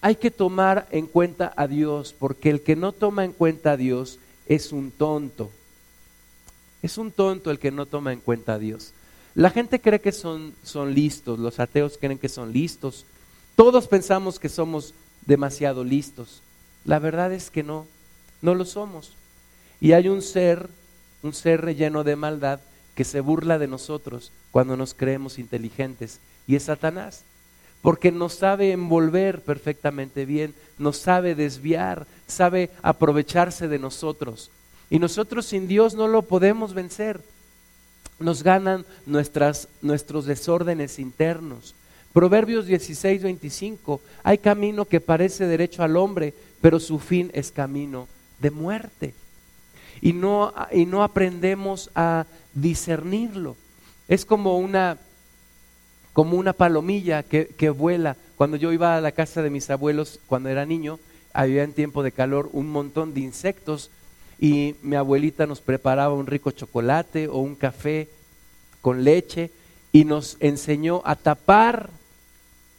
Hay que tomar en cuenta a Dios, porque el que no toma en cuenta a Dios es un tonto. Es un tonto el que no toma en cuenta a Dios. La gente cree que son, son listos, los ateos creen que son listos. Todos pensamos que somos demasiado listos. La verdad es que no, no lo somos. Y hay un ser, un ser relleno de maldad que se burla de nosotros cuando nos creemos inteligentes. Y es Satanás. Porque nos sabe envolver perfectamente bien, nos sabe desviar, sabe aprovecharse de nosotros. Y nosotros sin Dios no lo podemos vencer. Nos ganan nuestras, nuestros desórdenes internos. Proverbios 16, 25. Hay camino que parece derecho al hombre, pero su fin es camino de muerte. y no, y no aprendemos a discernirlo. Es como una, como una palomilla que, que vuela. Cuando yo iba a la casa de mis abuelos cuando era niño, había en tiempo de calor un montón de insectos y mi abuelita nos preparaba un rico chocolate o un café con leche y nos enseñó a tapar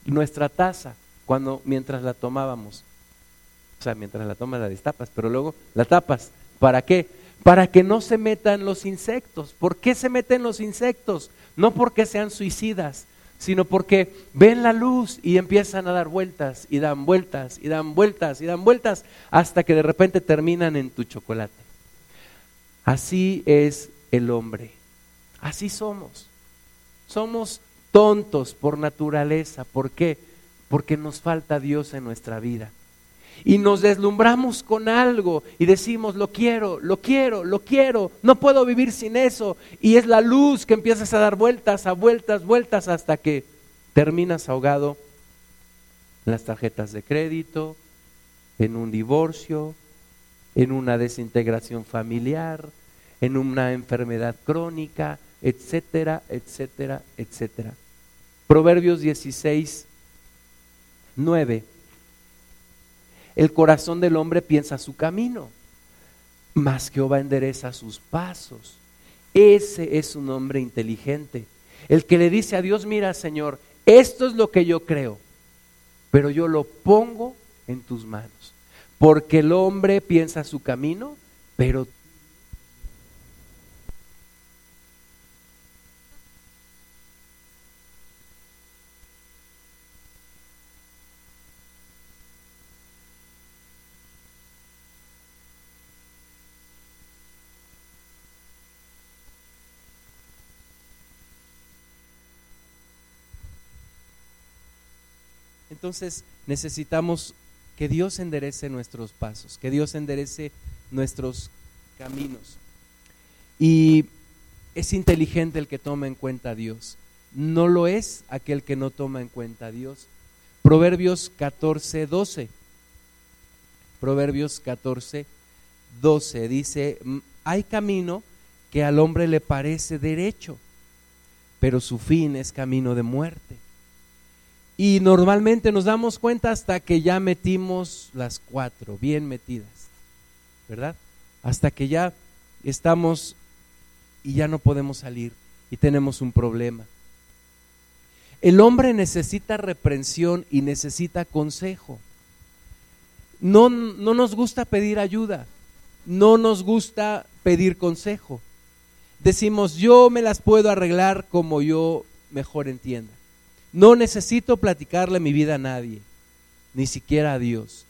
nuestra taza cuando mientras la tomábamos. O sea, mientras la tomas la destapas, pero luego la tapas. ¿Para qué? Para que no se metan los insectos. ¿Por qué se meten los insectos? No porque sean suicidas, sino porque ven la luz y empiezan a dar vueltas y dan vueltas y dan vueltas y dan vueltas hasta que de repente terminan en tu chocolate. Así es el hombre. Así somos. Somos tontos por naturaleza. ¿Por qué? Porque nos falta Dios en nuestra vida. Y nos deslumbramos con algo y decimos, lo quiero, lo quiero, lo quiero, no puedo vivir sin eso. Y es la luz que empiezas a dar vueltas, a vueltas, vueltas, hasta que terminas ahogado en las tarjetas de crédito, en un divorcio, en una desintegración familiar, en una enfermedad crónica, etcétera, etcétera, etcétera. Proverbios 16, 9. El corazón del hombre piensa su camino, mas Jehová endereza sus pasos. Ese es un hombre inteligente. El que le dice a Dios, mira Señor, esto es lo que yo creo, pero yo lo pongo en tus manos. Porque el hombre piensa su camino, pero Entonces necesitamos que Dios enderece nuestros pasos, que Dios enderece nuestros caminos. Y es inteligente el que toma en cuenta a Dios. No lo es aquel que no toma en cuenta a Dios. Proverbios 14, 12. Proverbios 14, 12 dice, hay camino que al hombre le parece derecho, pero su fin es camino de muerte. Y normalmente nos damos cuenta hasta que ya metimos las cuatro, bien metidas, ¿verdad? Hasta que ya estamos y ya no podemos salir y tenemos un problema. El hombre necesita reprensión y necesita consejo. No, no nos gusta pedir ayuda, no nos gusta pedir consejo. Decimos, yo me las puedo arreglar como yo mejor entienda. No necesito platicarle mi vida a nadie, ni siquiera a Dios.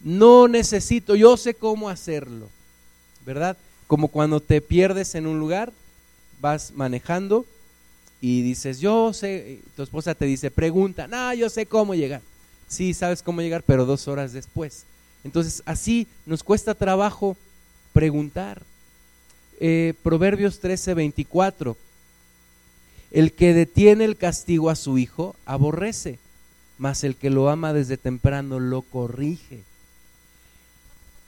No necesito, yo sé cómo hacerlo, ¿verdad? Como cuando te pierdes en un lugar, vas manejando y dices, yo sé, tu esposa te dice, pregunta, no, yo sé cómo llegar. Sí, sabes cómo llegar, pero dos horas después. Entonces, así nos cuesta trabajo preguntar. Eh, Proverbios 13, 24 el que detiene el castigo a su hijo aborrece, mas el que lo ama desde temprano lo corrige.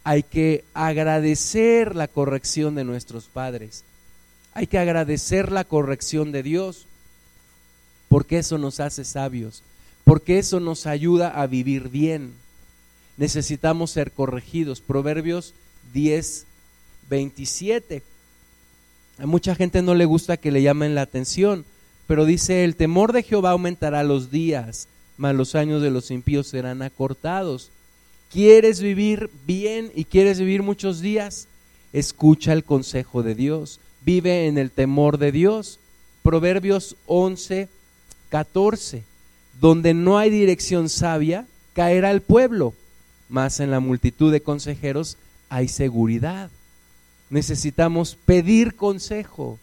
Hay que agradecer la corrección de nuestros padres. Hay que agradecer la corrección de Dios, porque eso nos hace sabios, porque eso nos ayuda a vivir bien. Necesitamos ser corregidos. Proverbios 10, 27. A mucha gente no le gusta que le llamen la atención, pero dice, el temor de Jehová aumentará los días, mas los años de los impíos serán acortados. ¿Quieres vivir bien y quieres vivir muchos días? Escucha el consejo de Dios, vive en el temor de Dios. Proverbios 11, 14, donde no hay dirección sabia, caerá el pueblo, mas en la multitud de consejeros hay seguridad necesitamos pedir consejo,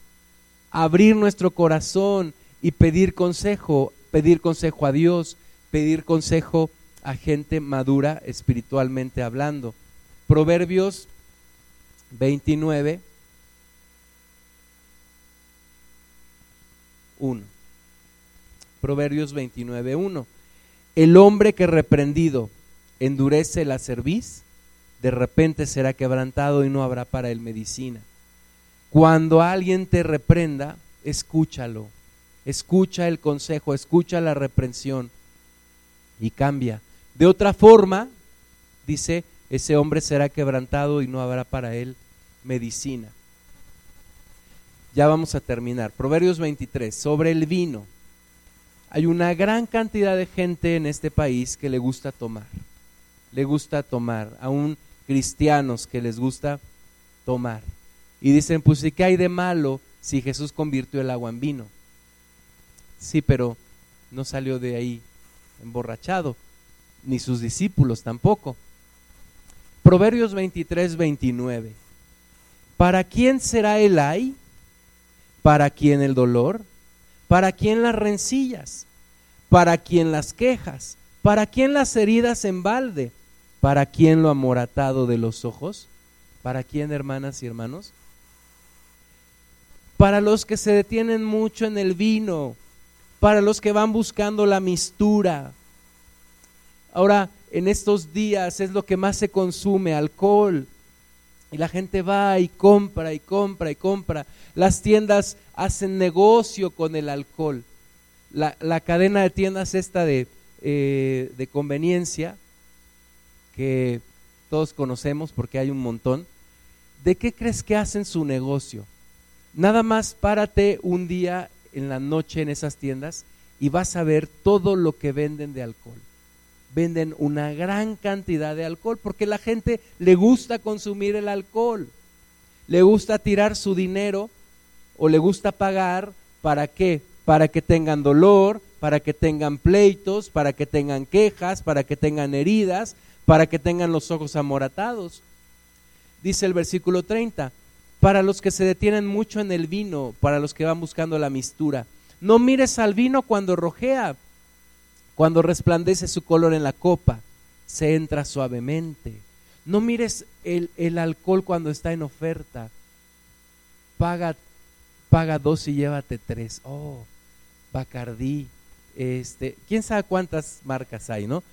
abrir nuestro corazón y pedir consejo, pedir consejo a Dios, pedir consejo a gente madura espiritualmente hablando. Proverbios 29, 1. Proverbios 29, 1. El hombre que reprendido endurece la cerviz, de repente será quebrantado y no habrá para él medicina. Cuando alguien te reprenda, escúchalo, escucha el consejo, escucha la reprensión y cambia. De otra forma, dice, ese hombre será quebrantado y no habrá para él medicina. Ya vamos a terminar. Proverbios 23, sobre el vino. Hay una gran cantidad de gente en este país que le gusta tomar. Le gusta tomar. Aún cristianos que les gusta tomar. Y dicen, pues ¿y qué hay de malo si Jesús convirtió el agua en vino? Sí, pero no salió de ahí emborrachado, ni sus discípulos tampoco. Proverbios 23, 29. ¿Para quién será el ay? ¿Para quién el dolor? ¿Para quién las rencillas? ¿Para quién las quejas? ¿Para quién las heridas en balde? ¿Para quién lo amoratado de los ojos? ¿Para quién, hermanas y hermanos? Para los que se detienen mucho en el vino, para los que van buscando la mistura. Ahora, en estos días es lo que más se consume, alcohol. Y la gente va y compra y compra y compra. Las tiendas hacen negocio con el alcohol. La, cadena de tiendas esta de, eh, de conveniencia, que todos conocemos porque hay un montón, ¿de qué crees que hacen su negocio? Nada más párate un día en la noche en esas tiendas y vas a ver todo lo que venden de alcohol. Venden una gran cantidad de alcohol porque la gente le gusta consumir el alcohol. Le gusta tirar su dinero o le gusta pagar para qué? Para que tengan dolor, para que tengan pleitos, para que tengan quejas, para que tengan heridas, para que tengan los ojos amoratados. Dice el versículo 30, para los que se detienen mucho en el vino, para los que van buscando la mistura. No mires al vino cuando rojea, cuando resplandece su color en la copa, se entra suavemente. No mires el, alcohol cuando está en oferta. Paga, paga dos y llévate tres. Oh, Bacardí. Este, quién sabe cuántas marcas hay, ¿no?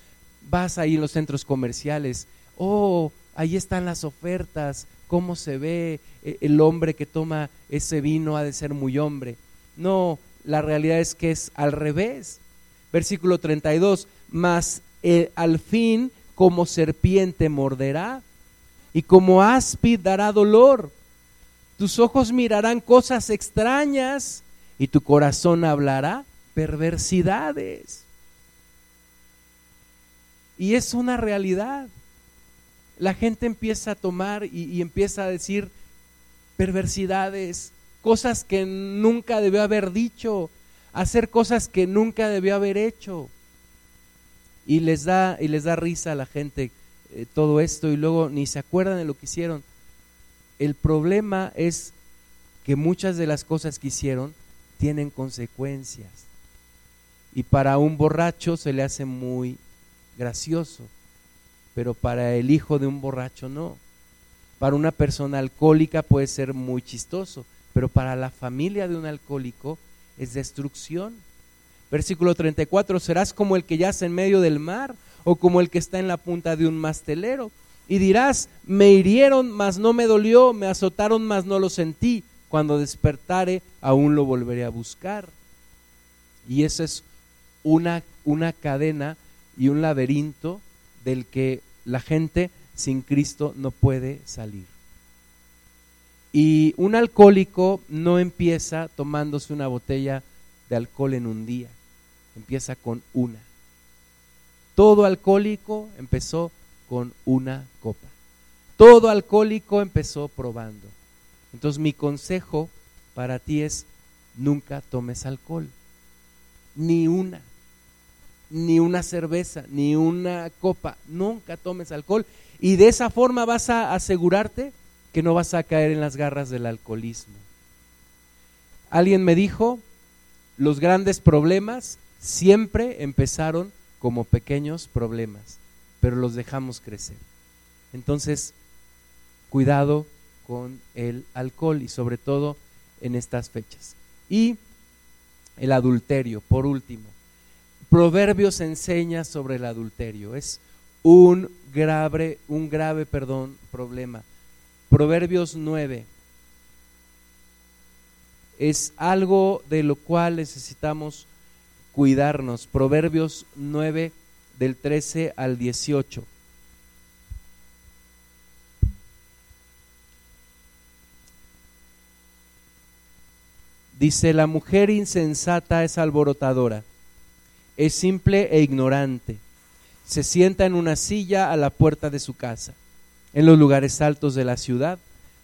Vas ahí en los centros comerciales. Oh, ahí están las ofertas cómo se ve eh, el hombre que toma ese vino ha de ser muy hombre. No, la realidad es que es al revés. Versículo 32, mas eh, al fin como serpiente morderá y como áspid dará dolor. Tus ojos mirarán cosas extrañas y tu corazón hablará perversidades. Y es una realidad la gente empieza a tomar y, empieza a decir perversidades, cosas que nunca debió haber dicho, hacer cosas que nunca debió haber hecho. Y les da, y les da risa a la gente eh, todo esto y luego ni se acuerdan de lo que hicieron. El problema es que muchas de las cosas que hicieron tienen consecuencias. Y para un borracho se le hace muy gracioso pero para el hijo de un borracho no. Para una persona alcohólica puede ser muy chistoso, pero para la familia de un alcohólico es destrucción. Versículo 34, serás como el que yace en medio del mar o como el que está en la punta de un mastelero. Y dirás, me hirieron, mas no me dolió, me azotaron, mas no lo sentí. Cuando despertare, aún lo volveré a buscar. Y esa es una, una cadena y un laberinto del que la gente sin Cristo no puede salir. Y un alcohólico no empieza tomándose una botella de alcohol en un día, empieza con una. Todo alcohólico empezó con una copa. Todo alcohólico empezó probando. Entonces mi consejo para ti es nunca tomes alcohol, ni una ni una cerveza, ni una copa, nunca tomes alcohol y de esa forma vas a asegurarte que no vas a caer en las garras del alcoholismo. Alguien me dijo, los grandes problemas siempre empezaron como pequeños problemas, pero los dejamos crecer. Entonces, cuidado con el alcohol y sobre todo en estas fechas. Y el adulterio, por último. Proverbios enseña sobre el adulterio. Es un grave, un grave, perdón, problema. Proverbios 9 es algo de lo cual necesitamos cuidarnos. Proverbios 9 del 13 al 18. Dice, la mujer insensata es alborotadora, es simple e ignorante. Se sienta en una silla a la puerta de su casa, en los lugares altos de la ciudad,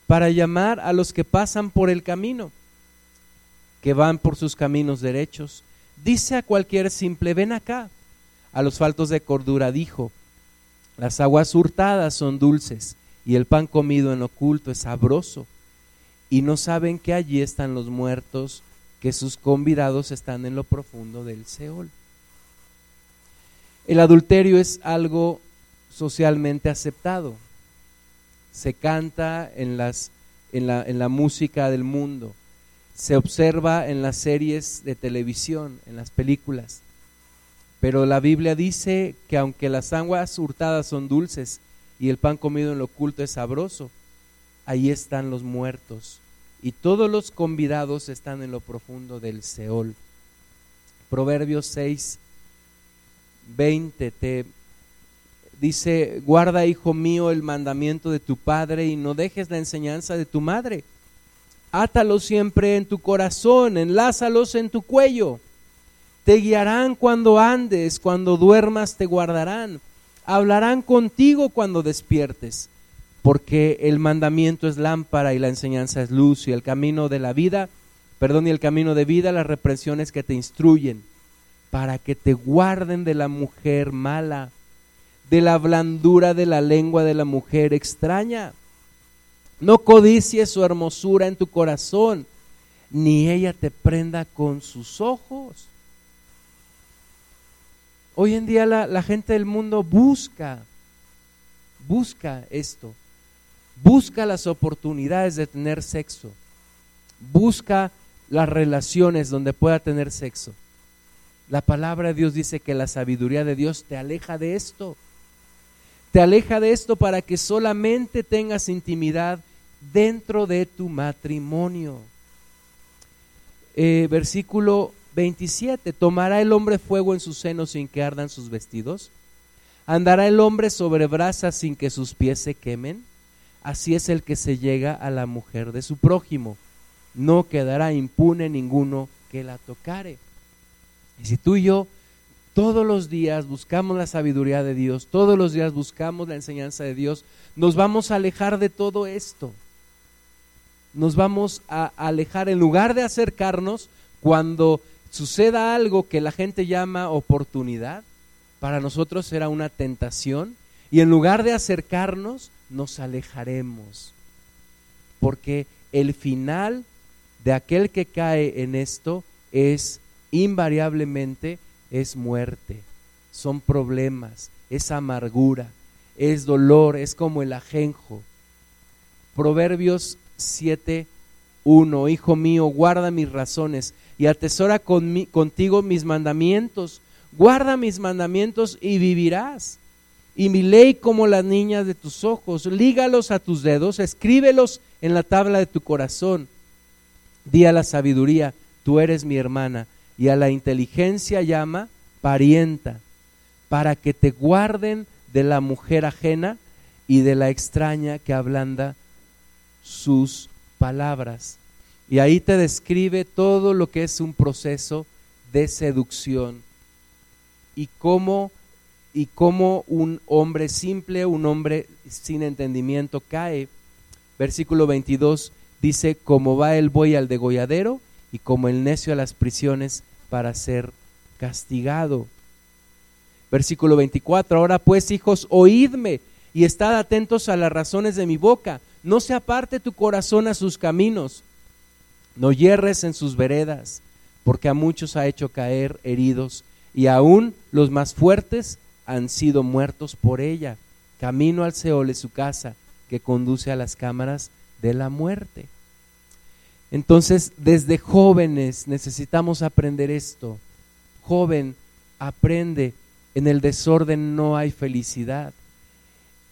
para llamar a los que pasan por el camino, que van por sus caminos derechos. Dice a cualquier simple, ven acá. A los faltos de cordura dijo, las aguas hurtadas son dulces y el pan comido en oculto es sabroso y no saben que allí están los muertos, que sus convidados están en lo profundo del Seol. El adulterio es algo socialmente aceptado. Se canta en, la, la música del mundo, se observa en las series de televisión, en las películas. Pero la Biblia dice que aunque las aguas hurtadas son dulces y el pan comido en lo oculto es sabroso, ahí están los muertos y todos los convidados están en lo profundo del Seol. Proverbios 6, 20 te dice, guarda, hijo mío, el mandamiento de tu padre y no dejes la enseñanza de tu madre. Átalos siempre en tu corazón, enlázalos en tu cuello. Te guiarán cuando andes, cuando duermas te guardarán. Hablarán contigo cuando despiertes porque el mandamiento es lámpara y la enseñanza es luz y el camino de la vida, perdón, y el camino de vida, las represiones que te instruyen, para que te guarden de la mujer mala, de la blandura de la lengua de la mujer extraña. No codicies su hermosura en tu corazón, ni ella te prenda con sus ojos. Hoy en día la, la gente del mundo busca, busca esto Busca las oportunidades de tener sexo. Busca las relaciones donde pueda tener sexo. La palabra de Dios dice que la sabiduría de Dios te aleja de esto. Te aleja de esto para que solamente tengas intimidad dentro de tu matrimonio. Eh, versículo 27, ¿tomará el hombre fuego en sus senos sin que ardan sus vestidos? ¿Andará el hombre sobre brasas sin que sus pies se quemen? así es el que se llega a la mujer de su prójimo. No quedará impune ninguno que la tocare. Y si tú y yo todos los días buscamos la sabiduría de Dios, todos los días buscamos la enseñanza de Dios, nos vamos a alejar de todo esto. Nos vamos a alejar en lugar de acercarnos cuando suceda algo que la gente llama oportunidad, para nosotros será una tentación, y en lugar de acercarnos, nos alejaremos. Porque el final de aquel que cae en esto es invariablemente es muerte, son problemas, es amargura, es dolor, es como el ajenjo. Proverbios 7, 1, Hijo mío, guarda mis razones y atesora contigo mis mandamientos. Guarda mis mandamientos y vivirás y mi ley como las niñas de tus ojos. Lígalos a tus dedos, escríbelos en la tabla de tu corazón. Di a la sabiduría, tú eres mi hermana, y a la inteligencia llama parienta, para que te guarden de la mujer ajena y de la extraña que ablanda sus palabras. Y ahí te describe todo lo que es un proceso de seducción y cómo y cómo un hombre simple, un hombre sin entendimiento cae. Versículo 22 dice, como va el buey al degolladero y como el necio a las prisiones para ser castigado. Versículo 24, ahora pues hijos, oídme y estad atentos a las razones de mi boca. No se aparte tu corazón a sus caminos, no hierres en sus veredas, porque a muchos ha hecho caer heridos y aún los más fuertes han sido muertos por ella. Camino al Seol es su casa, que conduce a las cámaras de la muerte. Entonces, desde jóvenes necesitamos aprender esto. Joven, aprende En el desorden no hay felicidad.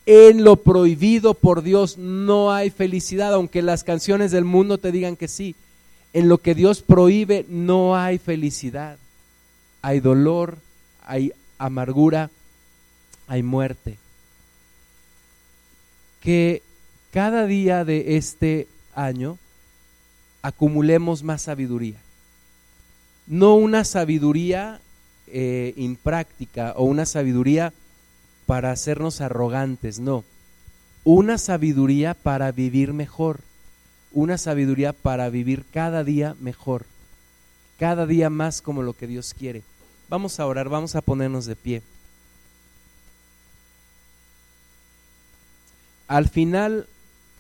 En lo prohibido por Dios no hay felicidad, aunque las canciones del mundo te digan que sí. En lo que Dios prohíbe no hay felicidad. Hay dolor, hay amargura, hay muerte. Que cada día de este año acumulemos más sabiduría. No una sabiduría eh, impráctica o una sabiduría para hacernos arrogantes, no. Una sabiduría para vivir mejor, una sabiduría para vivir cada día mejor, cada día más como lo que Dios quiere. Vamos a orar, vamos a ponernos de pie. Al final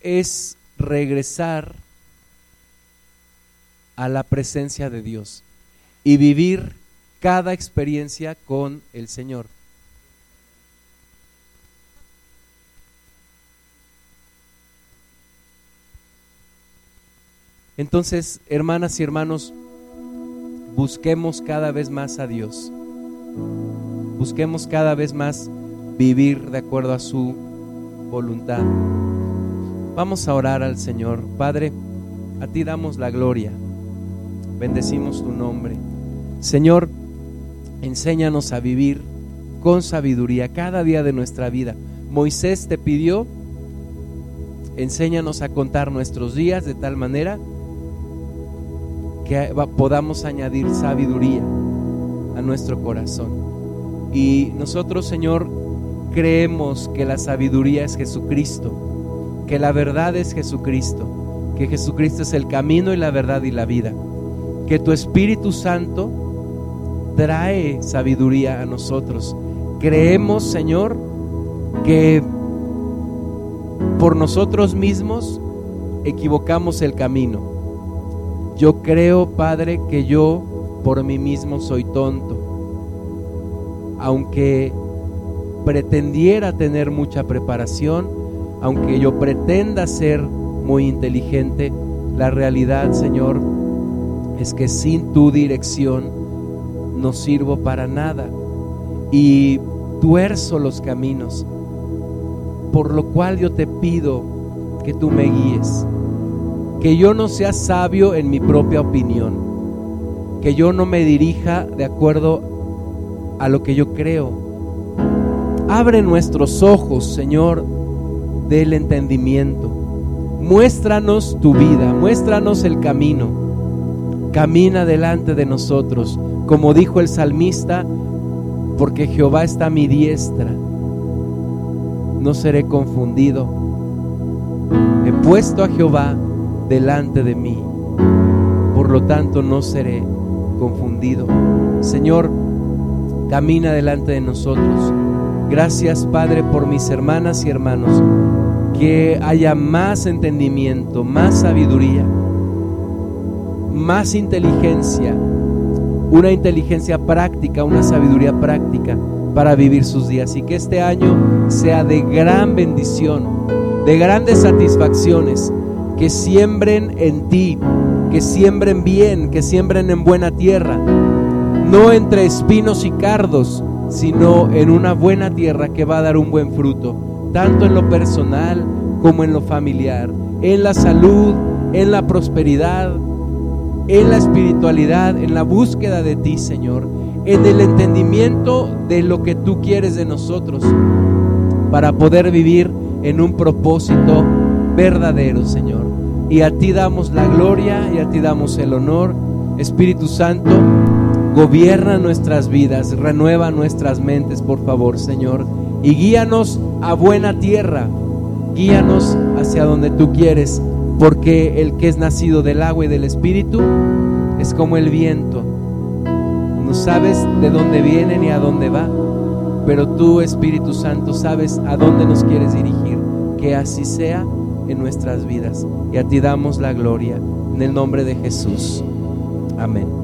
es regresar a la presencia de Dios y vivir cada experiencia con el Señor. Entonces, hermanas y hermanos, busquemos cada vez más a Dios. Busquemos cada vez más vivir de acuerdo a su voluntad. Vamos a orar al Señor. Padre, a ti damos la gloria. Bendecimos tu nombre. Señor, enséñanos a vivir con sabiduría cada día de nuestra vida. Moisés te pidió, enséñanos a contar nuestros días de tal manera que podamos añadir sabiduría a nuestro corazón. Y nosotros, Señor, creemos que la sabiduría es Jesucristo, que la verdad es Jesucristo, que Jesucristo es el camino y la verdad y la vida, que tu Espíritu Santo trae sabiduría a nosotros. Creemos, Señor, que por nosotros mismos equivocamos el camino. Yo creo, Padre, que yo por mí mismo soy tonto. Aunque pretendiera tener mucha preparación, aunque yo pretenda ser muy inteligente, la realidad, Señor, es que sin tu dirección no sirvo para nada y tuerzo los caminos, por lo cual yo te pido que tú me guíes, que yo no sea sabio en mi propia opinión, que yo no me dirija de acuerdo a lo que yo creo. Abre nuestros ojos, Señor, del entendimiento. Muéstranos tu vida, muéstranos el camino. Camina delante de nosotros como dijo el salmista, porque Jehová está a mi diestra, no seré confundido. He puesto a Jehová delante de mí, por lo tanto no seré confundido. Señor, camina delante de nosotros. Gracias, Padre, por mis hermanas y hermanos. Que haya más entendimiento, más sabiduría, más inteligencia una inteligencia práctica, una sabiduría práctica para vivir sus días. Y que este año sea de gran bendición, de grandes satisfacciones, que siembren en ti, que siembren bien, que siembren en buena tierra, no entre espinos y cardos, sino en una buena tierra que va a dar un buen fruto, tanto en lo personal como en lo familiar, en la salud, en la prosperidad, en la espiritualidad, en la búsqueda de ti, Señor, en el entendimiento de lo que tú quieres de nosotros, para poder vivir en un propósito verdadero, Señor. Y a ti damos la gloria y a ti damos el honor. Espíritu Santo, gobierna nuestras vidas, renueva nuestras mentes, por favor, Señor, y guíanos a buena tierra, guíanos hacia donde tú quieres porque el que es nacido del agua y del espíritu es como el viento. No sabes de dónde viene ni a dónde va, pero tú, Espíritu Santo, sabes a dónde nos quieres dirigir. Que así sea en nuestras vidas. Y a ti damos la gloria. En el nombre de Jesús. Amén.